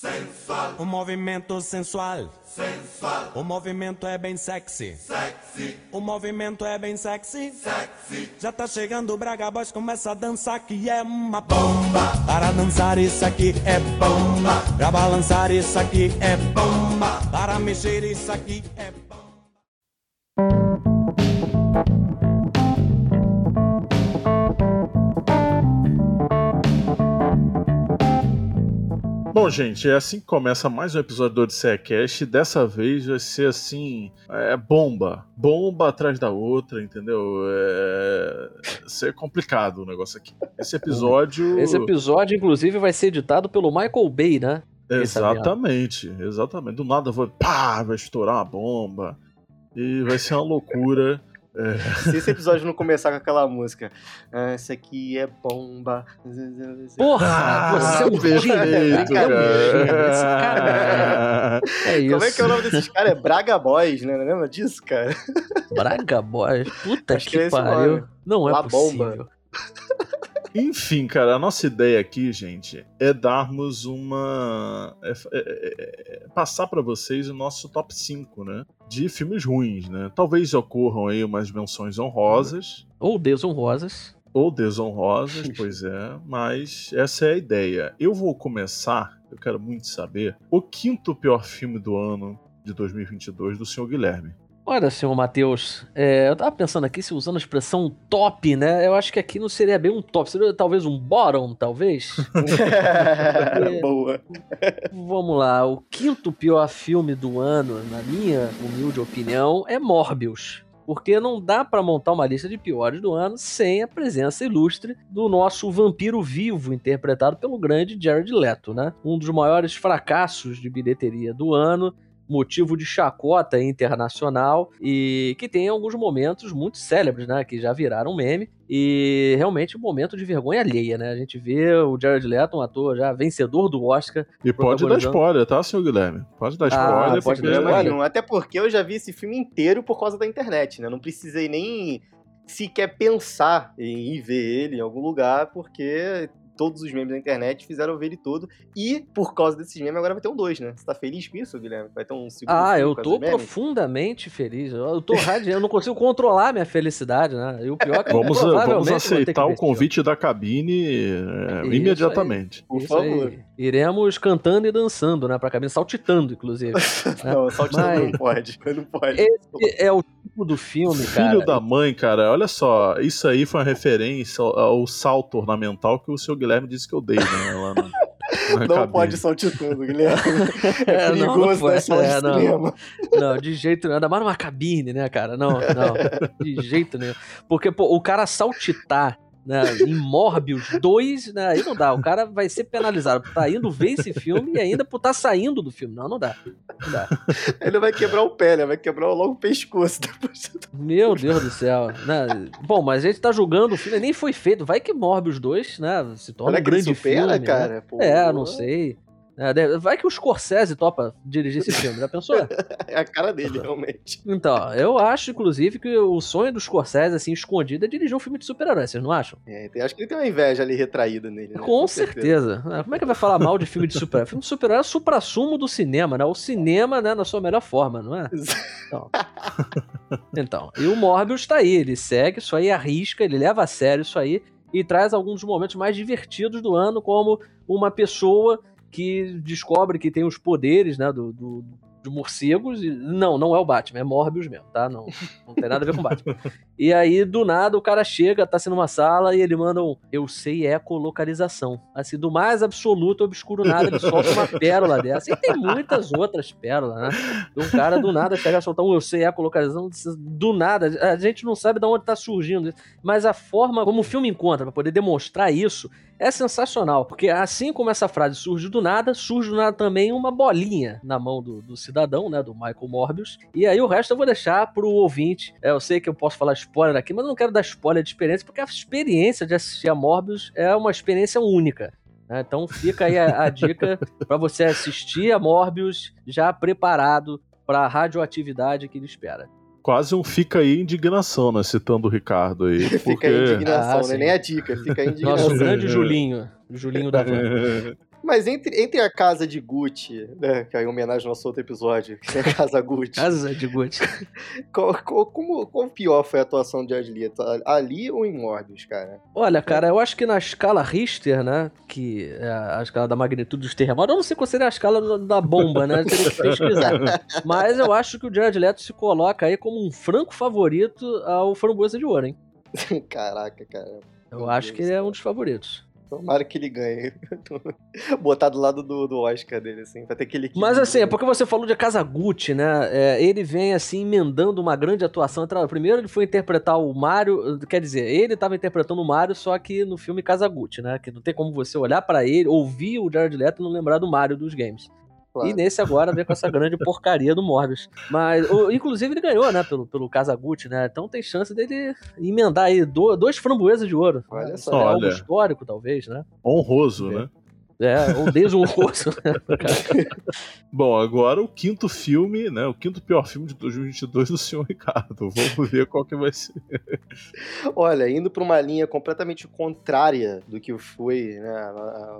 Sensual. O movimento sensual. Sensual. O movimento é bem sexy. Sexy. O movimento é bem sexy. Sexy. Já tá chegando o Braga Boys, começa a dançar que é uma bomba. Para dançar isso aqui é bomba. Pra balançar isso aqui é bomba. Para mexer isso aqui é bomba. Bom, gente, é assim que começa mais um episódio do Odisseia Cast. Dessa vez vai ser assim: é bomba. Bomba atrás da outra, entendeu? É. Ser complicado o negócio aqui. Esse episódio. Esse episódio, inclusive, vai ser editado pelo Michael Bay, né? Exatamente, exatamente. Do nada vai, pá, vai estourar uma bomba. E vai ser uma loucura. É. Se esse episódio não começar com aquela música, ah, essa aqui é bomba. Porra! Ah, você é um perfeito, cara. É isso. Como é que é o nome desses caras? É Braga Boys, né? Não lembra disso, cara? Braga Boys? Puta Acho que, que é pariu. Não é La possível. Bomba. Enfim, cara, a nossa ideia aqui, gente, é darmos uma. É, é, é, é passar para vocês o nosso top 5, né? De filmes ruins, né? Talvez ocorram aí umas menções honrosas. Ou desonrosas. Ou desonrosas, pois é, mas essa é a ideia. Eu vou começar, eu quero muito saber, o quinto pior filme do ano de 2022 do senhor Guilherme. Olha, senhor Matheus, é, eu tava pensando aqui, se usando a expressão top, né? Eu acho que aqui não seria bem um top, seria talvez um bottom, talvez. Boa. Vamos lá, o quinto pior filme do ano, na minha humilde opinião, é Morbius. Porque não dá para montar uma lista de piores do ano sem a presença ilustre do nosso vampiro vivo, interpretado pelo grande Jared Leto, né? Um dos maiores fracassos de bilheteria do ano motivo de chacota internacional e que tem alguns momentos muito célebres, né? Que já viraram meme e realmente um momento de vergonha alheia, né? A gente vê o Jared Leto, um ator já vencedor do Oscar. E pode dar spoiler, tá, senhor Guilherme? Pode dar spoiler. Ah, pode dar spoiler. Até porque eu já vi esse filme inteiro por causa da internet, né? Não precisei nem sequer pensar em ir ver ele em algum lugar, porque todos os memes da internet, fizeram ver ele todo. E, por causa desses memes, agora vai ter um 2, né? Você tá feliz com isso, Guilherme? Vai ter um segundo Ah, eu tô profundamente feliz. Eu tô radiante, eu não consigo controlar minha felicidade, né? E o pior é que vamos, vamos aceitar o convite da cabine é, imediatamente. Aí, por favor. Aí. Iremos cantando e dançando, né? Pra cabine, saltitando, inclusive. Né? não, saltitando Mas... não pode. Não pode. Esse é o tipo do filme, cara. Filho da mãe, cara. Olha só, isso aí foi uma referência ao, ao salto ornamental que o seu Guilherme disse que eu dei, né? Lá no, não pode saltar tudo, Guilherme. É perigoso, não, não pode, é, não, não, de jeito nenhum. Ainda mais numa cabine, né, cara? Não, não. De jeito nenhum. Porque, pô, o cara saltitar né, em Morbius 2, né, aí não dá. O cara vai ser penalizado por estar tá indo ver esse filme e ainda por estar tá saindo do filme. Não, não dá. Não dá. Ele vai quebrar o pé, né? Vai quebrar logo o pescoço depois. Meu Deus do céu. Né? Bom, mas a gente tá julgando o filme, nem foi feito. Vai que Morbius 2, né, se torna Será um grande supera, filme. Né? cara? Né? Pô, é, não sei. É, vai que o Scorsese topa dirigir esse filme, já pensou? é a cara dele, realmente. Então, eu acho, inclusive, que o sonho do Scorsese, assim, escondido, é dirigir um filme de super-herói, vocês não acham? É, acho que ele tem uma inveja ali retraída nele. Né? Com, Com certeza. certeza. Como é que vai falar mal de filme de super-herói? Filme de super-herói é o supra-sumo do cinema, né? O cinema, né, na sua melhor forma, não é? Então. então, e o Morbius tá aí, ele segue isso aí, arrisca, ele leva a sério isso aí e traz alguns dos momentos mais divertidos do ano, como uma pessoa que descobre que tem os poderes, né, do, do morcegos. E, não, não é o Batman, é Morbius mesmo, tá? Não, não tem nada a ver com Batman. E aí, do nada, o cara chega, tá assim numa sala e ele manda um Eu sei ecolocalização. Assim, do mais absoluto, obscuro nada, ele solta uma pérola dessa. E tem muitas outras pérolas, né? Um cara do nada chega a soltar um Eu sei ecolocalização, do nada. A gente não sabe de onde tá surgindo. Mas a forma como o filme encontra para poder demonstrar isso é sensacional. Porque assim como essa frase surge do nada, surge do nada também uma bolinha na mão do, do cidadão, né? Do Michael Morbius. E aí o resto eu vou deixar pro ouvinte. É, eu sei que eu posso falar spoiler aqui, mas eu não quero dar spoiler de experiência, porque a experiência de assistir a Morbius é uma experiência única. Né? Então fica aí a, a dica para você assistir a Morbius já preparado para a radioatividade que ele espera quase um fica aí indignação, né? Citando o Ricardo aí. Porque... fica aí indignação, ah, né? Nem a dica, fica aí indignação. Nosso grande Julinho. Julinho da van. Mas entre, entre a casa de Gucci, né, que é em homenagem ao nosso outro episódio, que é a casa Gucci. Casa de Gucci. qual, qual, como, qual pior foi a atuação de Leto? Ali ou em Morbius, cara? Olha, cara, eu acho que na escala Richter, né, que é a escala da magnitude dos terremotos, eu não sei qual seria a escala da bomba, né, teria que pesquisar. Mas eu acho que o Jared Leto se coloca aí como um franco favorito ao Framboesa de Ouro, hein? Caraca, cara. Eu Meu acho Deus que ele é um dos favoritos. Tomara que ele ganhe. Botar do lado do, do Oscar dele, assim, pra ter aquele. Mas assim, é porque você falou de Kazaguchi, né? É, ele vem assim emendando uma grande atuação. Primeiro ele foi interpretar o Mario, quer dizer, ele estava interpretando o Mario, só que no filme Kazaguchi, né? Que não tem como você olhar para ele, ouvir o Jared Leto e não lembrar do Mario dos games. Claro. E nesse agora vem com essa grande porcaria do Morbius. Mas, o, inclusive, ele ganhou, né, pelo, pelo Kazaguchi, né? Então tem chance dele emendar aí do, dois framboesas de ouro. Olha só. É algo histórico, talvez, né? Honroso, né? É, ou desonroso. Né, Bom, agora o quinto filme, né? O quinto pior filme de 2022 do senhor Ricardo. Vamos ver qual que vai ser. Olha, indo para uma linha completamente contrária do que foi né,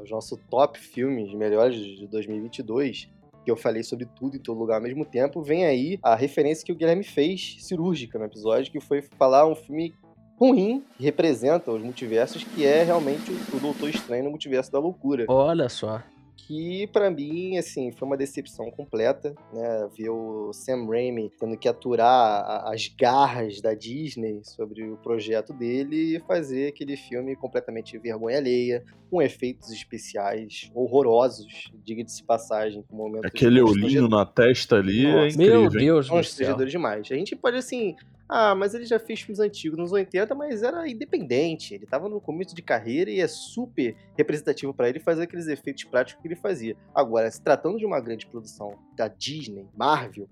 o nosso top filmes melhores de 2022, que eu falei sobre tudo em todo lugar ao mesmo tempo, vem aí a referência que o Guilherme fez cirúrgica no episódio, que foi falar um filme ruim que representa os multiversos, que é realmente o Doutor Estranho no Multiverso da Loucura. Olha só. Que para mim, assim, foi uma decepção completa, né? Ver o Sam Raimi tendo que aturar as garras da Disney sobre o projeto dele e fazer aquele filme completamente vergonha alheia, com efeitos especiais horrorosos, diga-se passagem, com momentos. Aquele olhinho na testa ali é Nossa, é incrível. Meu Deus, Constrangedor demais. A gente pode, assim, ah, mas ele já fez filmes antigos nos 80, mas era independente. Ele tava no começo de carreira e é super representativo para ele fazer aqueles efeitos práticos que ele fazia. Agora, se tratando de uma grande produção da Disney, Marvel,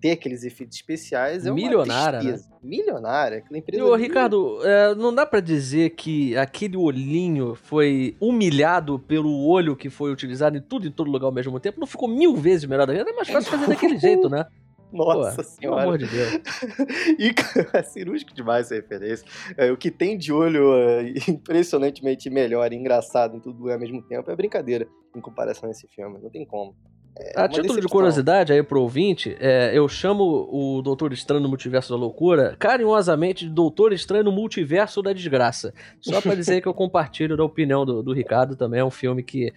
ter aqueles efeitos especiais é Milionária, uma Né? Milionária, aquela empresa. E, ô, Ricardo, é, não dá para dizer que aquele olhinho foi humilhado pelo olho que foi utilizado em tudo em todo lugar ao mesmo tempo? Não ficou mil vezes melhor daquele? É mais fácil fazer daquele jeito, né? Nossa Pô, senhora. Pelo amor de Deus. e é cirúrgico demais essa referência. É, o que tem de olho é, impressionantemente melhor e engraçado em tudo ao mesmo tempo é brincadeira em comparação a esse filme. Não tem como. É a título de curiosidade aí pro ouvinte, é, eu chamo o Doutor Estranho no Multiverso da Loucura carinhosamente de Doutor Estranho no Multiverso da Desgraça. Só para dizer que eu compartilho da opinião do, do Ricardo também. É um filme que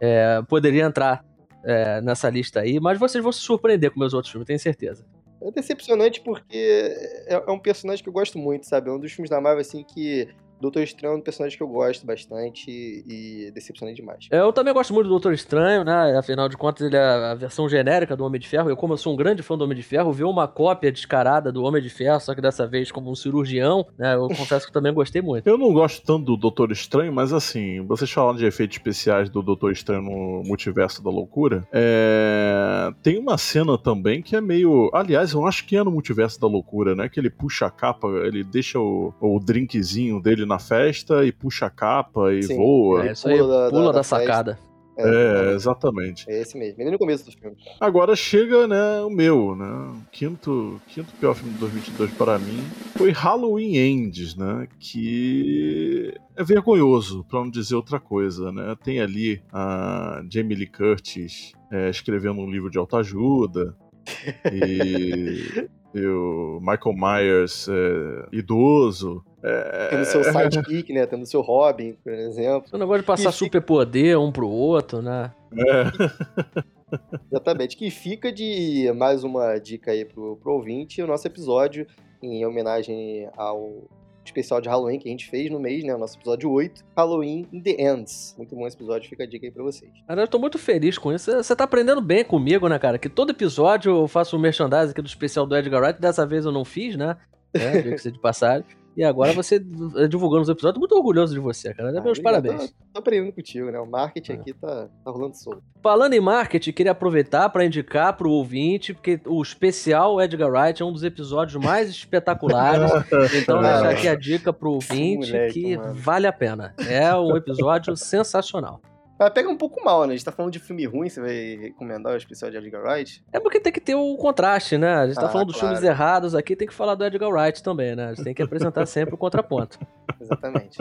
é, poderia entrar é, nessa lista aí, mas vocês vão se surpreender com meus outros filmes, tenho certeza. É decepcionante porque é, é um personagem que eu gosto muito, sabe? É um dos filmes da Marvel, assim, que Doutor Estranho é um personagem que eu gosto bastante e decepcionei demais. Eu também gosto muito do Doutor Estranho, né? Afinal de contas, ele é a versão genérica do Homem de Ferro. Eu, como eu sou um grande fã do Homem de Ferro, ver uma cópia descarada do Homem de Ferro, só que dessa vez como um cirurgião, né? Eu confesso que também gostei muito. Eu não gosto tanto do Doutor Estranho, mas assim, vocês falaram de efeitos especiais do Doutor Estranho no Multiverso da Loucura. É... Tem uma cena também que é meio. Aliás, eu acho que é no Multiverso da Loucura, né? Que ele puxa a capa, ele deixa o, o drinkzinho dele na na festa e puxa a capa e Sim, voa. É, isso aí pula, pula da, da, da sacada. É, é, exatamente. É esse mesmo, ele no começo do filme. Agora chega, né, o meu, né, quinto, quinto pior filme de 2022 para mim foi Halloween Ends, né, que é vergonhoso, para não dizer outra coisa, né, tem ali a Jamie Lee Curtis é, escrevendo um livro de autoajuda e, e o Michael Myers é, idoso, é... Tendo seu sidekick, né? Tendo seu Robin, por exemplo. O negócio de passar que superpoder um pro outro, né? É. Exatamente. Que fica de mais uma dica aí pro, pro ouvinte, o nosso episódio em homenagem ao especial de Halloween que a gente fez no mês, né? O nosso episódio 8, Halloween in the Ends. Muito bom esse episódio, fica a dica aí pra vocês. Cara, eu tô muito feliz com isso. Você tá aprendendo bem comigo, né, cara? Que todo episódio eu faço um merchandising aqui do especial do Edgar Wright, dessa vez eu não fiz, né? É, de passagem. E agora você eh, divulgando os episódios, muito orgulhoso de você, cara. Ah, meus parabéns. Tô, tô, aprendendo contigo, né? O marketing é. aqui tá, tá rolando solto. Falando em marketing, queria aproveitar para indicar pro ouvinte, porque o especial Edgar Wright é um dos episódios mais espetaculares. então, deixar aqui a dica pro ouvinte Moleque, que mano. vale a pena. É um episódio sensacional. Mas pega um pouco mal, né? A gente tá falando de filme ruim, você vai recomendar o especial de Edgar Wright? É porque tem que ter o contraste, né? A gente tá ah, falando dos claro. filmes errados aqui, tem que falar do Edgar Wright também, né? A gente tem que apresentar sempre o contraponto. Exatamente.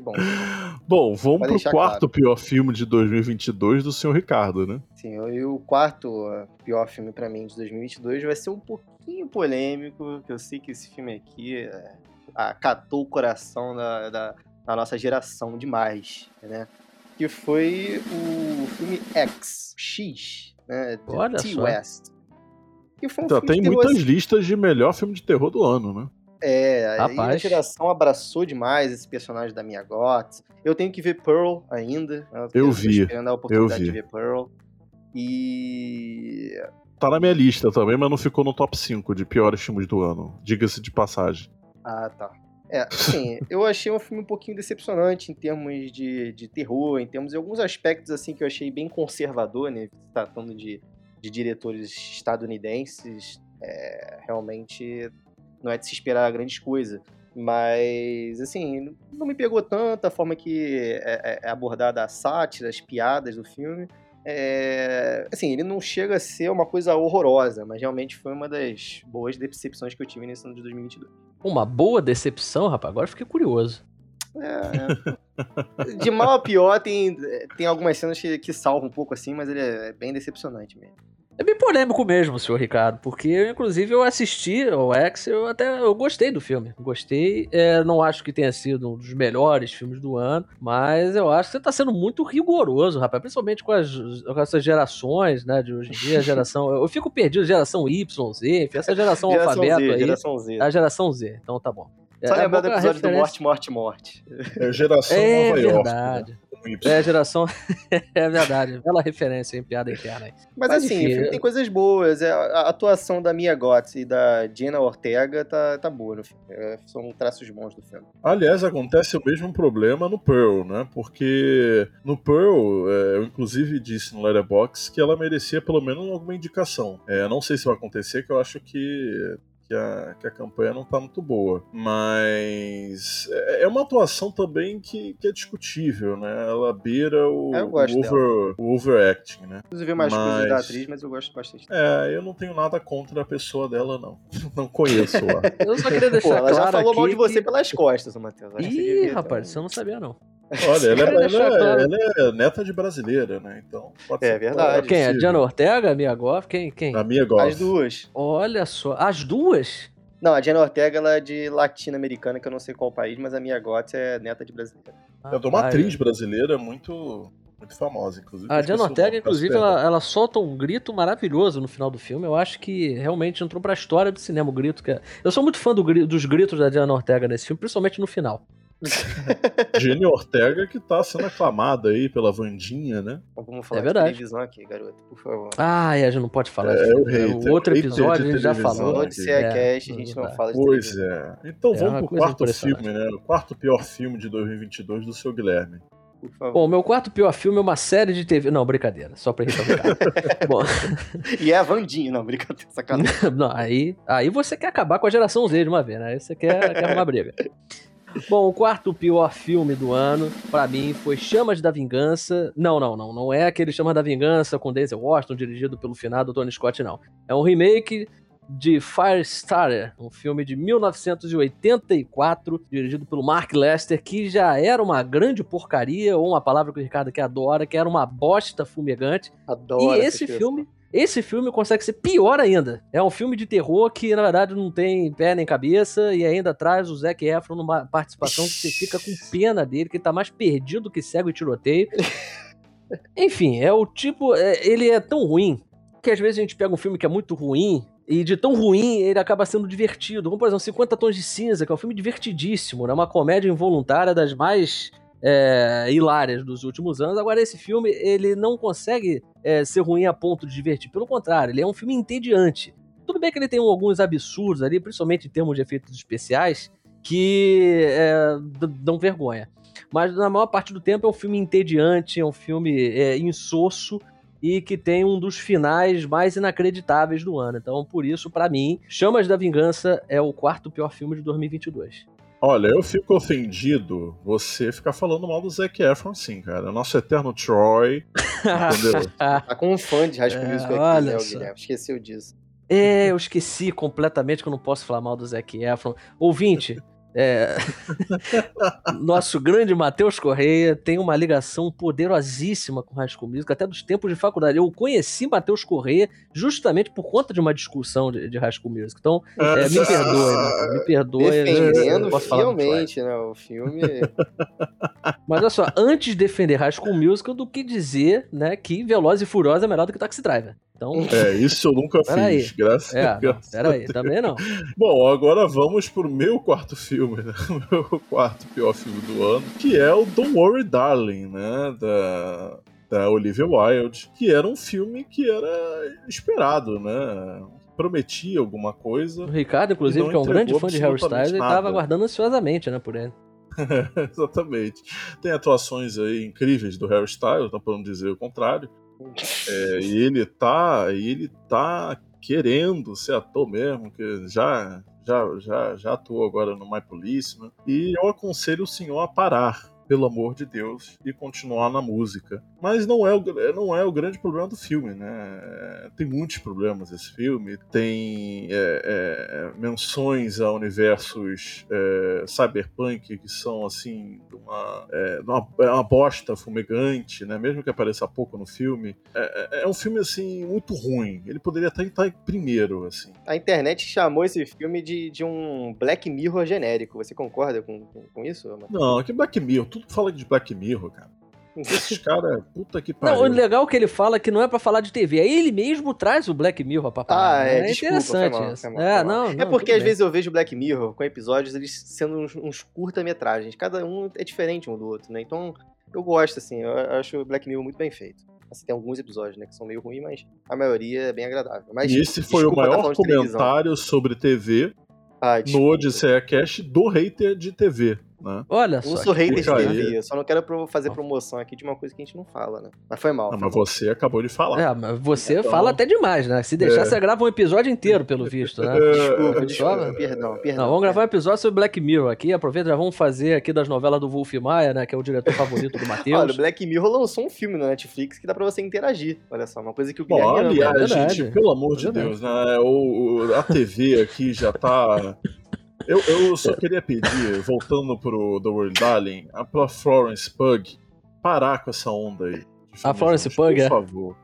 bom. Bom, vamos Pra pro quarto pior filme de 2022 do senhor Ricardo, né? Sim, e o quarto uh, pior filme pra mim de 2022 vai ser um pouquinho polêmico, que eu sei que esse filme aqui é, acatou o coração da, da, da nossa geração demais, né? Que foi o filme X, X, né? Olha T. só. West. Que foi um Então, filme tem muitas assim, listas de melhor filme de terror do ano, né? É, aí a Rapaz. geração abraçou demais esse personagem da Mia Goth. Eu tenho que ver Pearl ainda. né? Eu tô vi, esperando a oportunidade vi. de ver Pearl. E Tá na minha lista também, mas não ficou no top 5 de piores filmes do ano. Diga-se de passagem. Ah, tá. É, assim, eu achei um filme um pouquinho decepcionante em termos de, de terror, em termos de alguns aspectos assim que eu achei bem conservador, né? Tratando de, de diretores estadunidenses, é, realmente não é de se esperar grandes coisas. Mas, assim, não me pegou tanto a forma que é, é abordada a sátira, as piadas do filme. É, assim, ele não chega a ser uma coisa horrorosa, mas realmente foi uma das boas decepções que eu tive nesse ano de 2022. Uma boa decepção, rapaz. Agora eu fiquei curioso. É, é. De mal a pior, tem, tem algumas cenas que, que salvam um pouco assim, mas ele é bem decepcionante mesmo. É bem polêmico mesmo, senhor Ricardo, porque eu, inclusive eu assisti ao X, eu até eu gostei do filme. Gostei, é, não acho que tenha sido um dos melhores filmes do ano, mas eu acho que você tá sendo muito rigoroso, rapaz, principalmente com, as, com essas gerações, né, de hoje em dia, a geração, eu fico perdido, geração Y, Z, enfim, essa geração, Geração alfabeto Z, aí, geração Z. a geração Z, então tá bom. Só É, lembrar do que a episódio do referência- Morte, Morte, Morte. É geração É Nova York. verdade. né? Com Y. É, geração. é verdade. Bela referência em piada interna aí. Mas, Mas, assim, enfim, o filme eu- tem coisas boas. é, A atuação da Mia Goth e da Jenna Ortega tá, tá boa no filme. É, São traços bons do filme. Aliás, acontece o mesmo problema no Pearl, né? Porque no Pearl, é, eu inclusive disse no Letterboxd que ela merecia pelo menos alguma indicação. É, não sei se vai acontecer, que eu acho que, que, a, que a campanha não tá muito boa. Mas é é uma atuação também que, que é discutível, né? Ela beira o, É, o, over, o overacting, né? Ver mais Mas- coisas da atriz, mas eu gosto bastante. É, eu não tenho nada contra a pessoa dela, não. Não conheço lá. Eu só queria deixar Pô, ela já claro falou mal de você que- pelas costas, Matheus. Ih, rapaz, isso eu não sabia não. Olha, ela, é- deixar ela é- claro. ela é neta de brasileira, né? Então, pode É ser- verdade. Quem? A possível. Diana Ortega, Mia Goff? Quem? Quem? A minha gosta. As duas. Olha só. As duas? Não, a Jenna Ortega ela é de latino-americana, que eu não sei qual país, mas a Mia Goth é neta de brasileira. É de uma atriz brasileira muito, muito famosa, inclusive. A Diana Ortega, inclusive, ela, ela solta um grito maravilhoso no final do filme. Eu acho que realmente entrou pra história do cinema o grito. Que é... Eu sou muito fã do dos gritos da Diana Ortega nesse filme, principalmente no final. Jenny Ortega que tá sendo aclamada aí pela Vandinha, né? Então vamos falar É de verdade. televisão aqui, garoto, por favor. Ah, é, a gente não pode falar É, disso. o hater, O outro episódio de a gente já falou. Falou de É, CEACast, a gente não fala de Pois televisão. é. Então É vamos pro quarto filme, né? O quarto pior filme de 2022 do seu Guilherme. Bom, meu quarto pior filme é uma série de TV. Não, brincadeira, só pra Ricardo. Bom, E é a Vandinha, não, brincadeira, sacanagem. não, aí, aí você quer acabar com a geração Z de uma vez, né? Aí você quer, quer arrumar briga. Bom, o quarto pior filme do ano, pra mim, foi Chamas da Vingança. Não, não, não. Não é aquele Chamas da Vingança com Denzel Washington, dirigido pelo finado Tony Scott, não. É um remake de Firestarter, um filme de 1984, dirigido pelo Mark Lester, que já era uma grande porcaria, ou uma palavra que o Ricardo aqui adora, que era uma bosta fumegante. Adoro E esse expressão. filme, esse filme consegue ser pior ainda. É um filme de terror que, na verdade, não tem pé nem cabeça e ainda traz o Zac Efron numa participação que você fica com pena dele, que ele tá mais perdido que cego e tiroteio. Enfim, é o tipo. é- ele é tão ruim que às vezes a gente pega um filme que é muito ruim. E de tão ruim, ele acaba sendo divertido. Como, por exemplo, 50 Tons de Cinza, que é um filme divertidíssimo, né? Uma comédia involuntária das mais é, hilárias dos últimos anos. Agora, esse filme, ele não consegue é, ser ruim a ponto de divertir. Pelo contrário, ele é um filme entediante. Tudo bem que ele tem alguns absurdos ali, principalmente em termos de efeitos especiais, que é, dão vergonha. Mas na maior parte do tempo é um filme entediante, é um filme é, insosso e que tem um dos finais mais inacreditáveis do ano. Então, por isso, pra mim, Chamas da Vingança é o quarto pior filme de 2022. Olha, eu fico ofendido você ficar falando mal do Zac Efron assim, cara. Nosso eterno Troy, entendeu? Tá com um fã de High School É, Musical aqui, olha né. Guilherme? Esqueceu disso. É, eu esqueci completamente que eu não posso falar mal do Zac Efron. Ouvinte, É... Nosso grande Matheus Correia tem uma ligação poderosíssima com High School Music, até dos tempos de faculdade. Eu conheci Matheus Correia justamente por conta de uma discussão de, de High School Music. Então, é, me perdoe, né? me perdoe. Defendendo fielmente, né? O filme. Mas olha só, antes de defender High School Musical do que dizer né, que Veloz e Furiosa é melhor do que Taxi Driver. Então, é, isso eu nunca fiz, aí. graças é, a Deus. Peraí, também não. Bom, agora vamos pro meu quarto filme, né? Meu quarto pior filme do ano, que é o Don't Worry Darling, né? Da, da Olivia Wilde, que era um filme que era esperado, né? Prometia alguma coisa. O Ricardo, inclusive, que é um grande fã de Harry Styles, ele tava aguardando ansiosamente, né, por ele. Exatamente. Tem atuações aí incríveis do Harry Styles, não podemos dizer o contrário. É, e ele tá, ele tá querendo ser ator mesmo, que já já já já atuou agora no My Police, né? E eu aconselho o senhor a parar pelo amor de Deus, e continuar na música. Mas não é o, não é o grande problema do filme, né? Tem muitos problemas esse filme. Tem é, é, menções a universos é, cyberpunk que são, assim, uma, é, uma, é uma, bosta fumegante, né? Mesmo que apareça pouco no filme. É, é, um filme, assim, muito ruim. Ele poderia até estar em primeiro, assim. A internet chamou esse filme de, de um Black Mirror genérico. Você concorda com, com, com isso? Não, é que Black Mirror, tudo fala de Black Mirror, cara. Esses caras, puta que pariu. Não, o legal é que ele fala que não é para falar de TV. Aí ele mesmo traz o Black Mirror pra falar. Ah, é, é desculpa, interessante foi mal, foi mal, é, não, não, é porque às bem. vezes eu vejo Black Mirror com episódios eles sendo uns, uns curta-metragens. Cada um é diferente um do outro, né? Então eu gosto, assim, eu acho o Black Mirror muito bem feito. Assim, tem alguns episódios, né, que são meio ruins, mas a maioria é bem agradável. Mas, e esse foi o maior comentário sobre TV ah, no Odisseia Cast do hater de TV. Né? Olha só. Eu sou hater de TV, eu só não quero fazer promoção aqui de uma coisa que a gente não fala, né? Mas foi mal. Não, foi mas mal. você acabou de falar. É, mas você então... fala até demais, né? Se deixar, é. você grava um episódio inteiro, pelo visto, né? Desculpa, desculpa, perdão, perdão. Não, vamos gravar um episódio sobre Black Mirror aqui, aproveita, já vamos fazer aqui das novelas do Wolf Maia, né? Que é o diretor favorito do Matheus. Olha, o Black Mirror lançou um filme na Netflix que dá pra você interagir. Olha só, uma coisa que o Guilherme aliás, ama. gente, pelo amor de Deus, né? O, a TV aqui já tá eu, eu só queria pedir, voltando pro The World Darling, pra Florence Pug parar com essa onda aí. A Florence Pug, é? Por favor.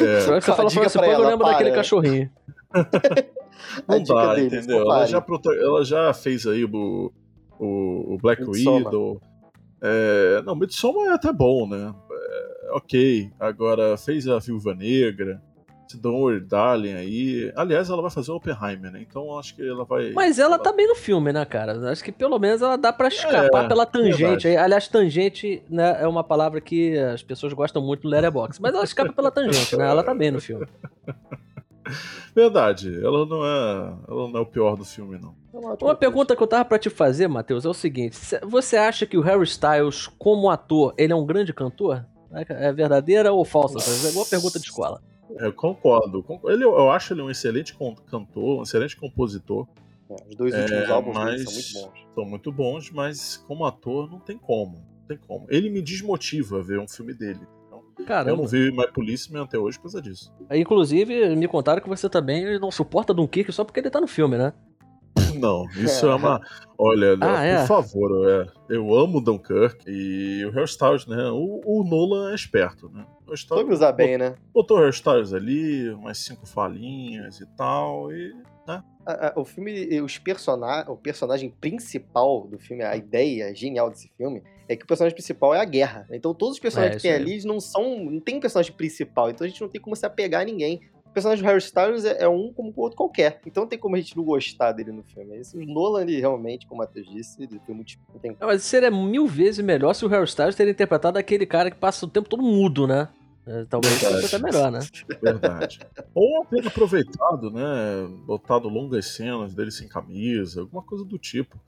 É. Você fala Florence Pug, eu lembro daquele cachorrinho. Não dá, deles, entendeu? Ela já, ela já fez aí o, o, o Black Midsommar. Widow. É, não, Midsommar é até bom, né? É, ok. Agora fez a Viúva Negra. Don't Darling aí. Aliás, ela vai fazer o Oppenheimer, né? Então acho que ela vai. Mas ela, ela... tá bem no filme, né, cara? Acho que pelo menos ela dá para escapar é, pela tangente. Verdade. Aliás, tangente né, é uma palavra que as pessoas gostam muito no Letterboxd. Mas ela escapa pela tangente, né? Ela tá bem no filme. Verdade, ela não é, ela não é o pior do filme, não. Uma pergunta que eu tava para te fazer, Matheus, é o seguinte: você acha que o Harry Styles, como ator, ele é um grande cantor? É verdadeira ou falsa? É igual pergunta de escola. Eu concordo. Ele, eu acho ele um excelente cantor, um excelente compositor. É, os dois últimos é, álbuns são muito bons. São muito bons, mas como ator não tem como. Não tem como. Ele me desmotiva ver um filme dele. Então, Caramba. Eu não vi My Policeman até hoje por causa disso. Inclusive, me contaram que você também não suporta Dunkirk só porque ele tá no filme, né? Não, isso é uma. Olha, ah, por é? favor, é, eu amo Dunkirk e o Hairstyles, né? O, o Nolan é esperto, né? O Soube usar bem, né? Botou o Hairstyles ali, umas cinco falinhas e tal, e. Né? o filme, os person o personagem principal do filme, a ideia genial desse filme é que o personagem principal é a guerra. Então todos os personagens é, que tem ali não são. não tem um personagem principal, então a gente não tem como se apegar a ninguém. O personagem do Harry Styles é, é um como o outro qualquer. Então não tem como a gente não gostar dele no filme. Esse, o Nolan, ele, realmente, como o Matheus disse, ele foi muito. Não tem... Mas seria mil vezes melhor se o Harry Styles teria interpretado aquele cara que passa o tempo todo mudo, né? É, talvez fosse até melhor, né? Verdade. Ou ter aproveitado, né? Botado longas cenas dele sem camisa, alguma coisa do tipo.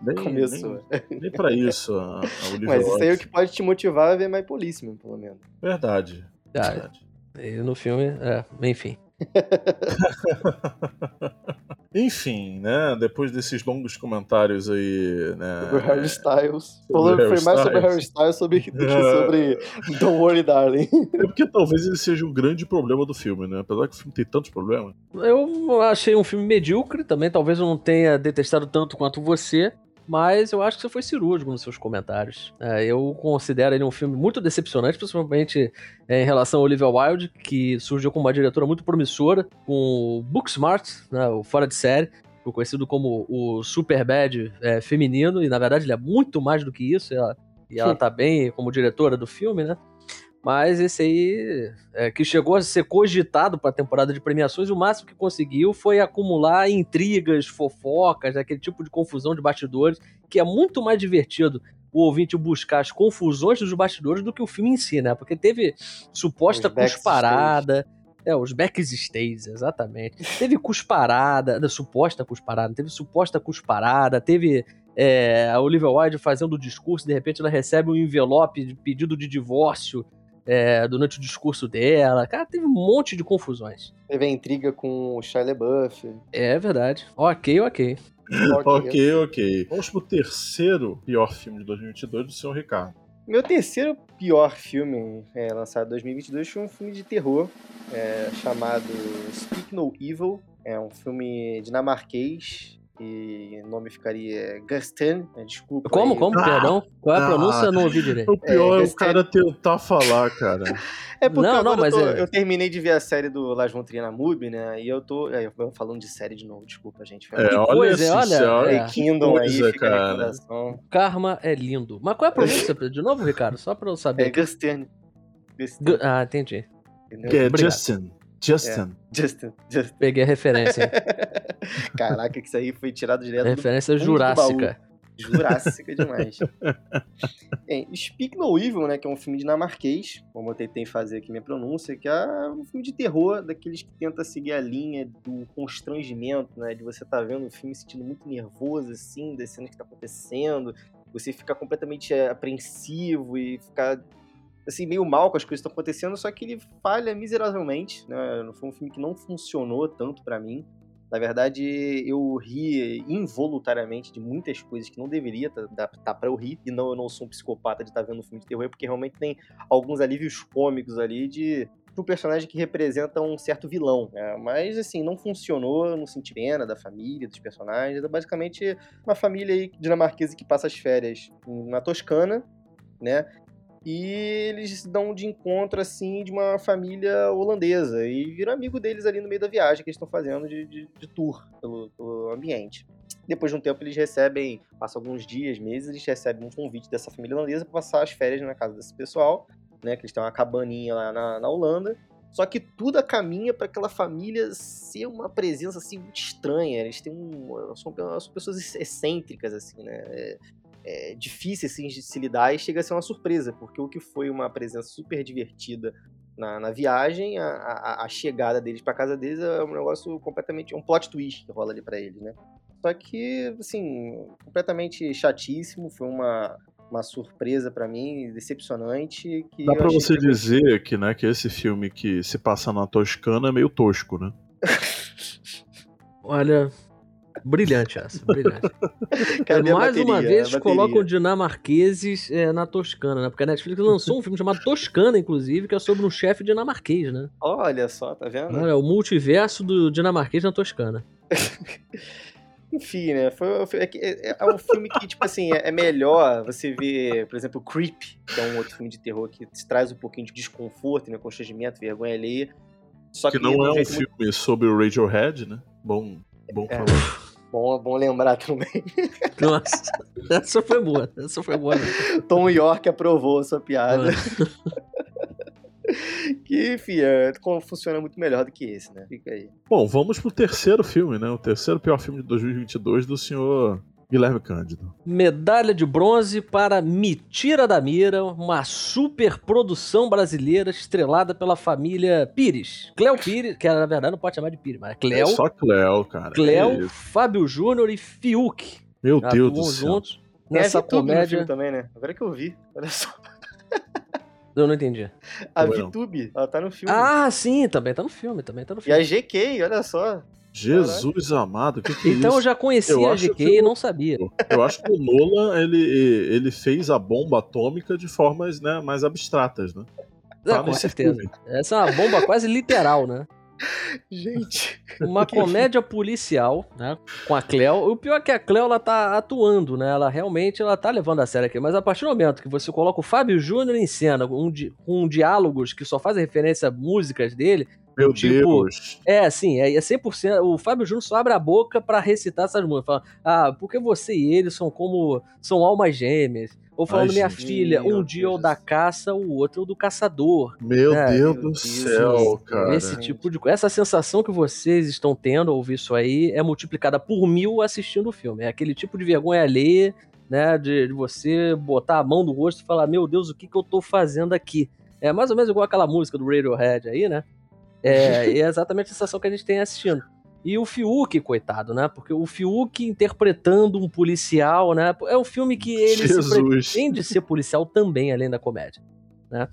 Nem, Começou. Nem, nem pra isso a, a Mas isso aí é o que pode te motivar a ver mais Policeman, pelo menos. Verdade. Ah, verdade. E no filme, é, enfim. Enfim, né? Depois desses longos comentários aí, né? Sobre Harry Styles. Falando Harry foi mais sobre. Harry Styles sobre, do que sobre Don't Worry Darling. É porque talvez ele seja um grande problema do filme, né? Apesar que o filme tem tantos problemas. Eu achei um filme medíocre também, talvez eu não tenha detestado tanto quanto você, mas eu acho que você foi cirúrgico nos seus comentários. É, eu considero ele um filme muito decepcionante, principalmente é, em relação ao Olivia Wilde, que surgiu com uma diretora muito promissora, com o Booksmart, né, o Fora de Série, conhecido como o Superbad é, feminino, e na verdade ele é muito mais do que isso, e ela, e ela tá bem como diretora do filme, né? Mas esse aí, é, que chegou a ser cogitado para a temporada de premiações, o máximo que conseguiu foi acumular intrigas, fofocas, aquele tipo de confusão de bastidores, que é muito mais divertido o ouvinte buscar as confusões dos bastidores do que o filme em si, né? Porque teve suposta Os cusparada. É, os backstays, exatamente. Teve cusparada, né, suposta cusparada, teve suposta cusparada, teve é, a Olivia Wilde fazendo o discurso, de repente ela recebe um envelope de pedido de divórcio é, durante o discurso dela. Cara, teve um monte de confusões. Teve a intriga com o Shia LaBeouf. É verdade. Ok, ok. Ok, ok. Vamos pro terceiro pior filme de 2022 do senhor Ricardo. Meu terceiro pior filme é, lançado em 2022 foi um filme de terror é, chamado Speak No Evil. É um filme dinamarquês e o nome ficaria Gasten. É, desculpa. Como, aí. como, perdão? Qual é a Ah. pronúncia? Eu não ouvi direito. O pior é, É, o cara tentar falar, cara. É porque Não, não, agora mas eu, tô- é- eu terminei de ver a série do Las Von Trier na MUBI, né? E eu tô. É, eu falando de série de novo, desculpa, gente. É, Que olha coisa, assim, olha, é. Kingdom aí, coisa, fica a cara. Karma é lindo. Mas qual é a pronúncia? De novo, Ricardo? Só pra eu É saber. Gasten. Gasten, Gu- Ah, entendi. Que é Obrigado. Justin. Justin. Justin, Justin. Peguei a referência. Caraca, que isso aí foi tirado direto do referência do baú. jurássica. Jurássica demais. Bem, Speak No Evil, né, que é um filme dinamarquês, como eu tentei fazer aqui minha pronúncia, que é um filme de terror, daqueles que tenta seguir a linha do constrangimento, né, de você estar vendo o filme sentindo muito nervoso, assim, das cenas que tá acontecendo, você ficar completamente é, apreensivo e ficar, assim, meio mal com as coisas que estão acontecendo, só que ele falha miseravelmente, né, foi um filme que não funcionou tanto pra mim, na verdade, eu ri involuntariamente de muitas coisas que não deveria estar tá, pra eu rir. E não, eu não sou um psicopata de estar vendo um filme de terror, porque realmente tem alguns alívios cômicos ali de um personagem que representa um certo vilão. né? Mas, assim, não funcionou, eu não senti pena da família, dos personagens. É basicamente uma família dinamarquesa que passa as férias na Toscana, né? E eles dão de encontro, assim, de uma família holandesa. E viram amigo deles ali no meio da viagem que eles estão fazendo de, de, de tour pelo, pelo ambiente. Depois de um tempo, eles recebem, passam alguns dias, meses, eles recebem um convite dessa família holandesa para passar as férias na casa desse pessoal, né? Que eles têm uma cabaninha lá na, na Holanda. Só que tudo caminha para aquela família ser uma presença assim muito estranha. Eles têm um, são, são pessoas excêntricas assim, né? É, difícil assim, de se lidar e chega a ser uma surpresa, porque o que foi uma presença super divertida na, na viagem, a, a, a chegada deles para casa deles é um negócio completamente. um plot twist que rola ali para eles, né? Só que, assim, completamente chatíssimo, foi uma, uma surpresa para mim, decepcionante. Que Dá pra você que- dizer que, né, que esse filme que se passa na Toscana é meio tosco, né? Olha, brilhante essa, brilhante. Cadê a Mais uma bateria? vez A bateria. colocam dinamarqueses é, na Toscana, né? Porque a Netflix lançou um filme chamado Toscana, inclusive, que é sobre um chefe dinamarquês, né? Olha só, tá vendo? Olha, o multiverso do dinamarquês na Toscana. Enfim, né? Foi, foi- é, que- é- é um filme que, tipo assim, é, é melhor você ver, por exemplo, Creep, que é um outro filme de terror que te traz um pouquinho de desconforto, né? Constrangimento, vergonha alheia. Só que, Que não é um jeito muito filme sobre o Radiohead, né? Bom, bom É. falar. Bom, bom lembrar também. Nossa, essa foi boa. Essa foi boa. né? Tom York aprovou a sua piada. Ah. que, enfim, é, como funciona muito melhor do que esse, né? Fica aí. Bom, vamos pro terceiro filme, né? O terceiro pior filme de 2022 do senhor Guilherme Cândido. Medalha de bronze para Me Tira da Mira, uma super produção brasileira estrelada pela família Pires. Cléo Pires, que na verdade não pode chamar de Pires, mas é É Cléo, só Cleo, cara. Cléo, isso. Fábio Júnior e Fiuk. Meu Deus do céu. juntos Tem a nessa comédia. filme também, né? Agora que eu vi. Olha só. Eu não entendi. A. VTube, ela tá no filme. Ah, sim, também tá no filme, também tá no E filme. a GK, olha só. Jesus amado, o que, que é Então eu isso? já conhecia Eu a acho GK que e eu- não sabia. Eu acho que o Nolan ele, ele fez a bomba atômica de formas né, mais abstratas, né? Tá Ah, com certeza. filme. Essa é uma bomba quase literal, né? Gente. Uma comédia policial, né? Com a Cleo. O pior é que a Cleo, ela tá atuando, né? Ela realmente, ela tá levando a sério aqui. Mas a partir do momento que você coloca o Fábio Júnior em cena, com, di- com diálogos que só fazem referência a músicas dele, Meu Tipo, Deus. é assim, é, é 100%. O Fábio Júnior só abre a boca pra recitar essas músicas. Fala, ah, porque você e ele são como. são almas gêmeas. Ou falando, Ai, minha gente. filha, um dia é o da caça, o outro é o do caçador. Meu É, Deus do céu, cara. Esse tipo de coisa. Essa sensação que vocês estão tendo ao ouvir isso aí é multiplicada por mil assistindo o filme. É aquele tipo de vergonha alheia, né? De, de você botar a mão no rosto e falar: Meu Deus, o que, que eu tô fazendo aqui? É mais ou menos igual aquela música do Radiohead aí, né? É, e é exatamente a sensação que a gente tem assistindo. E o Fiuk, coitado, né? Porque o Fiuk interpretando um policial, né? É um filme que ele se Jesus. pretende ser policial também, além da comédia, né?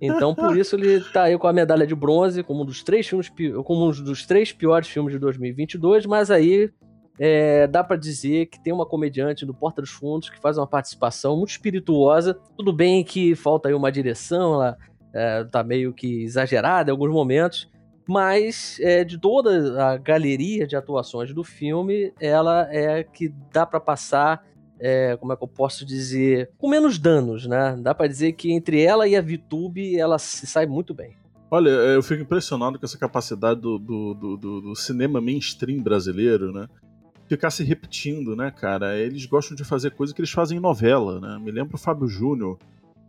Então, por isso ele tá aí com a medalha de bronze, como um dos três filmes, como um dos três piores filmes de 2022, mas aí é, dá pra dizer que tem uma comediante do Porta dos Fundos que faz uma participação muito espirituosa. Tudo bem que falta aí uma direção, ela é, tá meio que exagerada em alguns momentos, mas é, de toda a galeria de atuações do filme, ela é que dá pra passar é, como é que eu posso dizer, com menos danos, né? Dá pra dizer que entre ela e a VTube, ela se sai muito bem. Olha, eu fico impressionado com essa capacidade do, do, do, do- cinema mainstream brasileiro, né? Ficar se repetindo, né, cara? Eles gostam de fazer coisas que eles fazem em novela, né? Me lembro o Fábio Júnior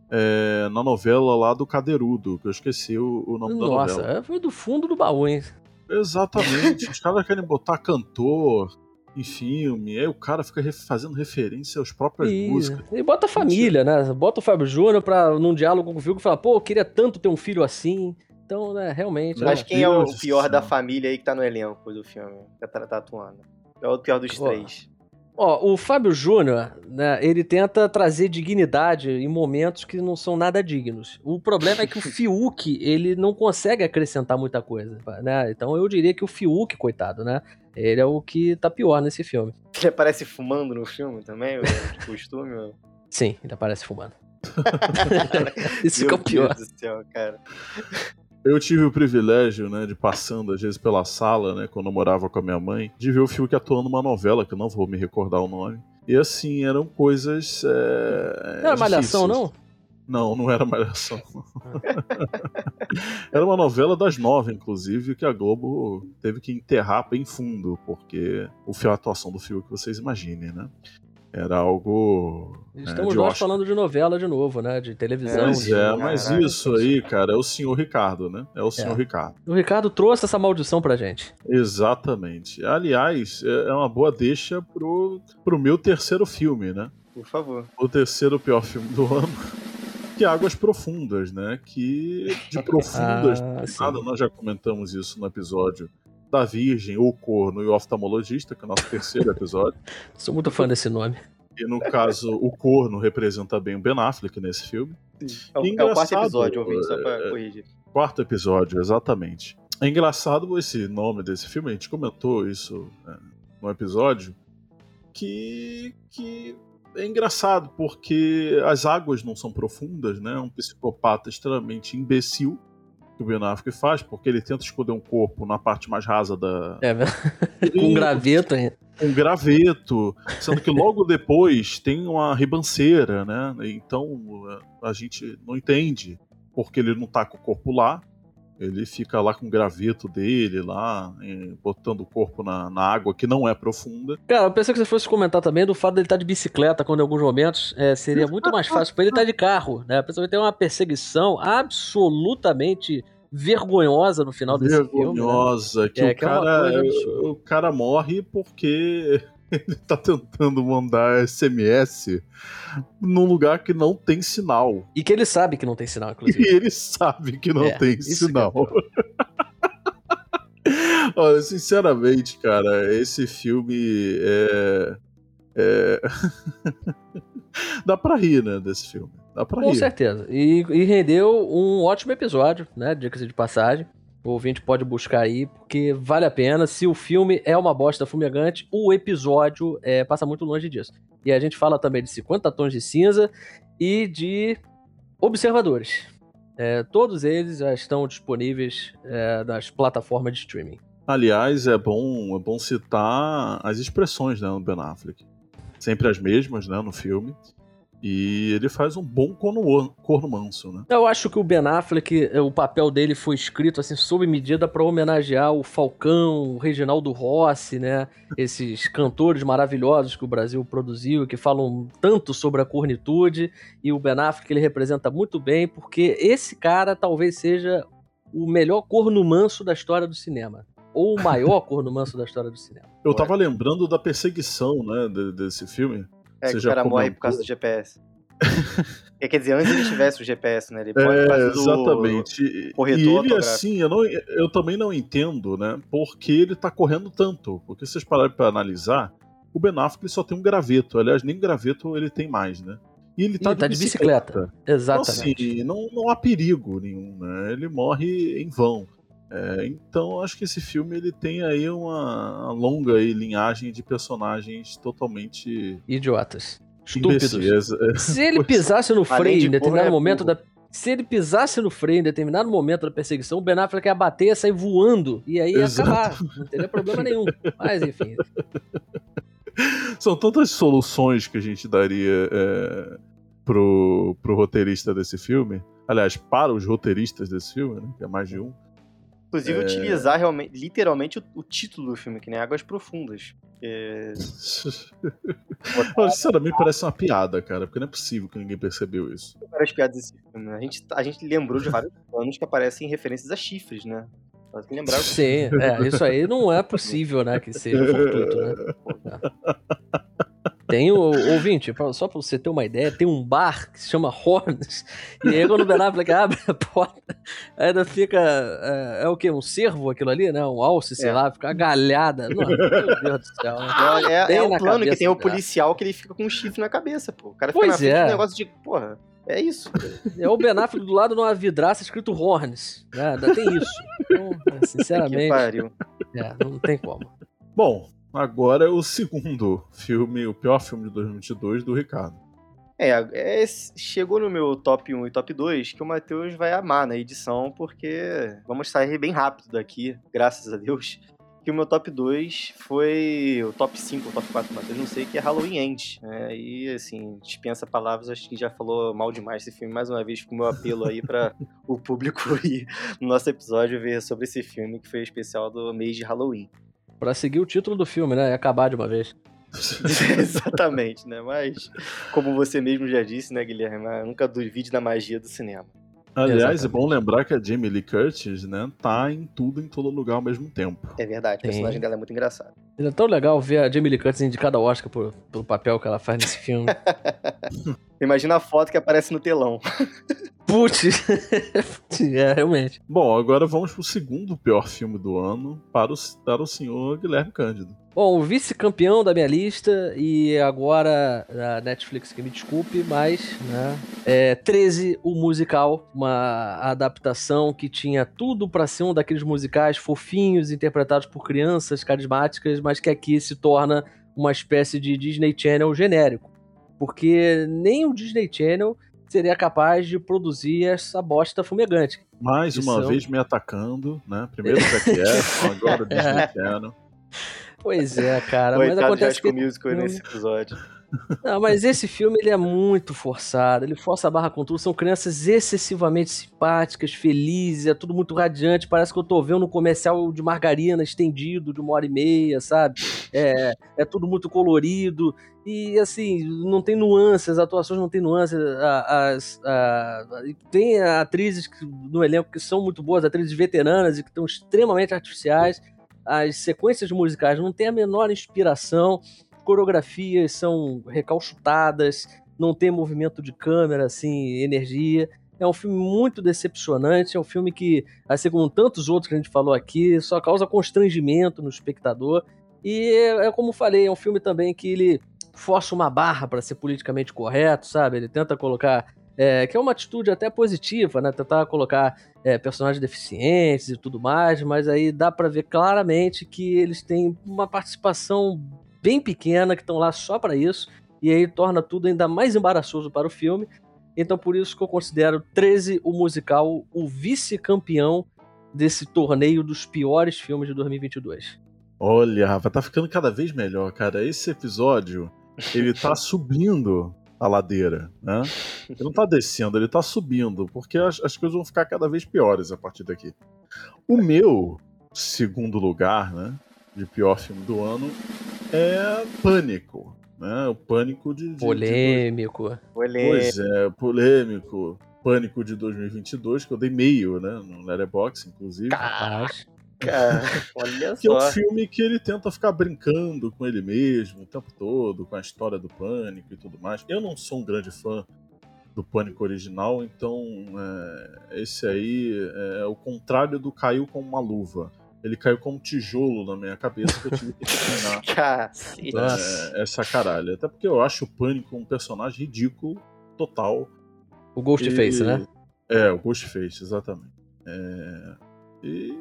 é, na novela lá do Cadeirudo, que eu esqueci o, o nome da Nossa, novela. é, foi do fundo do baú, hein? Exatamente. Os caras querem botar cantor em filme, aí o cara fica re- fazendo referência às próprias E, músicas. e bota a família, né? Bota o Fábio Júnior pra, num diálogo com o Fiuk, falar, pô, eu queria tanto ter um filho assim. Então, né, realmente. Né? Mas quem é o pior da família aí que tá no elenco do filme? Que tá, tá atuando? É o pior dos três. Ó, o Fábio Júnior, né, ele tenta trazer dignidade em momentos que não são nada dignos. O problema é que o Fiuk, ele não consegue acrescentar muita coisa, né? Então eu diria que o Fiuk, coitado, né? Ele é o que tá pior nesse filme. Ele aparece fumando no filme também, o de costume. ó. Sim, ele aparece fumando. Isso que é Meu o pior. Deus do céu, cara. Eu tive o privilégio, né, de passando às vezes pela sala, né, quando eu morava com a minha mãe, de ver o Fiuk atuando numa novela, que eu não vou me recordar o nome. E assim, eram coisas. É, Não era malhação, não? Não, não era Malhação. era uma novela das nove, inclusive, que a Globo teve que enterrar bem fundo, porque o fio a atuação do Fiuk, vocês imaginem, né? Era algo. é, Estamos de nós Oscar. falando de novela de novo, né? De televisão. Pois de- é, mas Caraca. isso aí, cara, é o senhor Ricardo, né? É o senhor É. Ricardo. O Ricardo trouxe essa maldição pra gente. Exatamente. Aliás, é é uma boa deixa pro, pro meu terceiro filme, né? Por favor. O terceiro pior filme do ano. Que é Águas Profundas, né? Que de profundas Ah, nada, nós já comentamos isso no episódio da Virgem, o Corno e o Oftalmologista, que é o nosso terceiro episódio. Sou muito fã desse nome. E no caso, o Corno representa bem o Ben Affleck nesse filme. É o, é o quarto episódio, ouvinte, só pra é- corrigir. Quarto episódio, exatamente. É engraçado esse nome desse filme, a gente comentou isso né, no episódio, que, que é engraçado, porque as águas não são profundas, né? É um psicopata extremamente imbecil que o Ben Affleck faz, porque ele tenta esconder um corpo na parte mais rasa da... É, com um graveto ainda. um graveto, sendo que logo depois tem uma ribanceira, né? Então a gente não entende porque ele não tá com o corpo lá. Ele fica lá com o graveto dele, lá, eh, botando o corpo na, na água que não é profunda. Cara, eu pensei que você fosse comentar também do fato dele estar de bicicleta, quando em alguns momentos é, seria muito mais fácil pra ele estar de carro, né? Vai ter uma perseguição absolutamente vergonhosa no final desse filme. né? Vergonhosa, que, É, o, que é cara, absurda. o cara morre porque ele tá tentando mandar SMS num lugar que não tem sinal. E que ele sabe que não tem sinal, E inclusive. ele sabe que não É, tem é sinal. Olha, sinceramente, cara, esse filme é. é... Dá pra rir, né, desse filme. Dá pra Com rir. certeza. E, e rendeu um ótimo episódio, né? Dica de passagem. O ouvinte pode buscar aí, porque vale a pena. Se o filme é uma bosta fumegante, o episódio é, passa muito longe disso. E a gente fala também de 50 tons de cinza e de observadores. É, todos eles já estão disponíveis é, nas plataformas de streaming. Aliás, é bom, é bom citar as expressões né, do Ben Affleck. Sempre as mesmas, né, no filme. E ele faz um bom corno, corno manso, né? Eu acho que o Ben Affleck, o papel dele foi escrito assim sob medida para homenagear o Falcão, o Reginaldo Rossi, né? Esses cantores maravilhosos que o Brasil produziu, que falam tanto sobre a cornitude, e o Ben Affleck ele representa muito bem, porque esse cara talvez seja o melhor corno manso da história do cinema. Ou o maior corno manso da história do cinema. Eu tava lembrando da perseguição, né, de- desse filme. É que o cara morre por causa do GPS. É, quer dizer, antes ele tivesse o GPS, né? Ele morre por causa do... exatamente. E- corretor e ele, assim, eu, não, eu também não entendo, né, por que ele tá correndo tanto. Porque se vocês pararem pra analisar, o Ben Affleck ele só tem um graveto. Aliás, nem graveto ele tem mais, né? E ele tá, Ele tá de bicicleta. Então, Exatamente. assim, não, não há perigo nenhum, né? Ele morre em vão. É, então, acho que esse filme ele tem aí uma, longa aí, linhagem de personagens totalmente Idiotas. Estúpidos. É, Se ele pisasse no Além freio de em determinado é momento burro. da. Se ele pisasse no freio em determinado momento da perseguição, o Ben Affleck ia bater, ia sair voando. E aí ia Exato. acabar. Não teria problema nenhum. Mas enfim. São tantas soluções que a gente daria é, pro, pro roteirista desse filme. Aliás, para os roteiristas desse filme, né? Que é mais de um. Inclusive, É. utilizar realmente, literalmente o, o título do filme, que nem Águas Profundas. É, Mas, sinceramente, parece uma piada, cara, porque não é possível que ninguém percebeu isso. Tem várias piadas desse filme, né? A gente, a gente lembrou de vários planos que aparecem referências a chifres, né? Só que lembrar Sim, é, isso aí não é possível, né? Que seja fortuito, né? Tem o ouvinte, pra- só pra você ter uma ideia, tem um bar que se chama Horns, e aí quando o Ben Affleck abre a porta, ainda fica, é, é o quê? Um cervo aquilo ali, né? Um alce, sei É. lá, fica uma galhada. Não, meu Deus do céu. né? É, é, é plano que tem o policial que ele fica com um chifre na cabeça, pô. O cara fica Pois é. do negócio de, porra, é isso. É o Ben Affleck do lado numa vidraça escrito Horns, né? Ainda tem isso. Então, Que sinceramente, pariu. é, não tem como. Bom, agora é o segundo filme, o pior filme de 2022 do Ricardo. É, é, chegou no meu top 1 e top 2 que o Matheus vai amar na edição, porque vamos sair bem rápido daqui, graças a Deus. Que o meu top 2 foi o top 5, o top 4 do Matheus, não sei, que é Halloween End. Né? E, assim, dispensa palavras, acho que já falou mal demais esse filme. Mais uma vez, com o meu apelo aí para o público ir no nosso episódio ver sobre esse filme, que foi especial do mês de Halloween. Pra seguir o título do filme, né? E acabar de uma vez. Exatamente, né? Mas, como você mesmo já disse, né, Guilherme? Nunca duvide da magia do cinema. Aliás, Exatamente. é bom lembrar que a Jamie Lee Curtis, né, tá em tudo, em todo lugar ao mesmo tempo. É verdade, o personagem dela é muito engraçado. É tão legal ver a Jamie Lee Curtis indicada ao Oscar por, pelo papel que ela faz nesse filme. Imagina a foto que aparece no telão. Putz! é, realmente. Bom, agora vamos pro segundo pior filme do ano para o, para o senhor Guilherme Cândido. Bom, o vice-campeão da minha lista, e agora a Netflix que me desculpe, mas, né? É 13, o musical, uma adaptação que tinha tudo pra ser um daqueles musicais fofinhos, interpretados por crianças carismáticas, mas que aqui se torna uma espécie de Disney Channel genérico. Porque nem o Disney Channel seria capaz de produzir essa bosta fumegante. Mais Que uma são- vez me atacando, né? Primeiro o Efron, agora o Disney Channel. Pois é, cara, mas Coitado de High acontece que Musical nesse episódio. Não, mas esse filme ele é muito forçado, ele força a barra com tudo, são crianças excessivamente simpáticas, felizes, é tudo muito radiante, parece que eu tô vendo um comercial de margarina estendido de uma hora e meia, sabe? É, é tudo muito colorido. E assim, não tem nuances, as atuações não tem nuances, as, a- e tem atrizes no elenco que são muito boas, atrizes veteranas e que estão extremamente artificiais, as sequências musicais não têm a menor inspiração, coreografias são recalchutadas, não tem movimento de câmera, assim, energia. É um filme muito decepcionante, é um filme que, assim como tantos outros que a gente falou aqui, só causa constrangimento no espectador. E é, é como falei, é um filme também que ele força uma barra para ser politicamente correto, sabe? Ele tenta colocar é, que é uma atitude até positiva, né? Tentar colocar é, personagens deficientes e tudo mais, mas aí dá para ver claramente que eles têm uma participação bem pequena, que estão lá só para isso, e aí torna tudo ainda mais embaraçoso para o filme. Então por isso que eu considero 13 o musical o vice-campeão desse torneio dos piores filmes de 2022. Olha, Rafa, tá ficando cada vez melhor, cara. Esse episódio, ele tá subindo a ladeira, né? Ele não tá descendo, ele tá subindo, porque as, as coisas vão ficar cada vez piores a partir daqui. O meu segundo lugar, né, de pior filme do ano é Pânico, né? O Pânico de... de polêmico. De... Pois é, polêmico. Pânico de 2022, que eu dei meio, né, no Letterboxd, inclusive. Caralho. Cara, olha que é um só. filme que ele tenta ficar brincando com ele mesmo o tempo todo, com a história do Pânico e tudo mais. Eu não sou um grande fã do Pânico original, então é, esse aí é o contrário do Caiu com uma Luva. Ele caiu como um tijolo na minha cabeça que eu tive que treinar Cacete. é, essa caralho. Até porque eu acho o Pânico um personagem ridículo, total. O Ghostface, E- né? É, o Ghostface, exatamente. É, E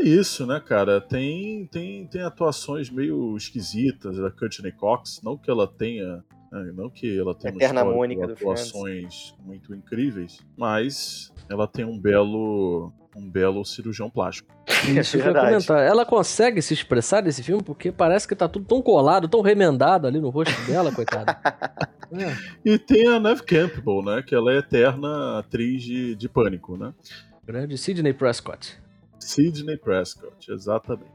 é isso, né, cara? Tem, tem, tem atuações meio esquisitas da Courtney Cox, não que ela tenha. Né, Não que ela tenha Eterna histórico Mônica do atuações muito incríveis, mas ela tem um belo um belo cirurgião plástico. Isso que eu ia comentar. Ela consegue se expressar nesse filme porque parece que tá tudo tão colado, tão remendado ali no rosto dela, coitada. É. E tem a Neve Campbell, né? Que ela é eterna atriz de, de pânico, né? Grande Sidney Prescott. Sidney Prescott, exatamente.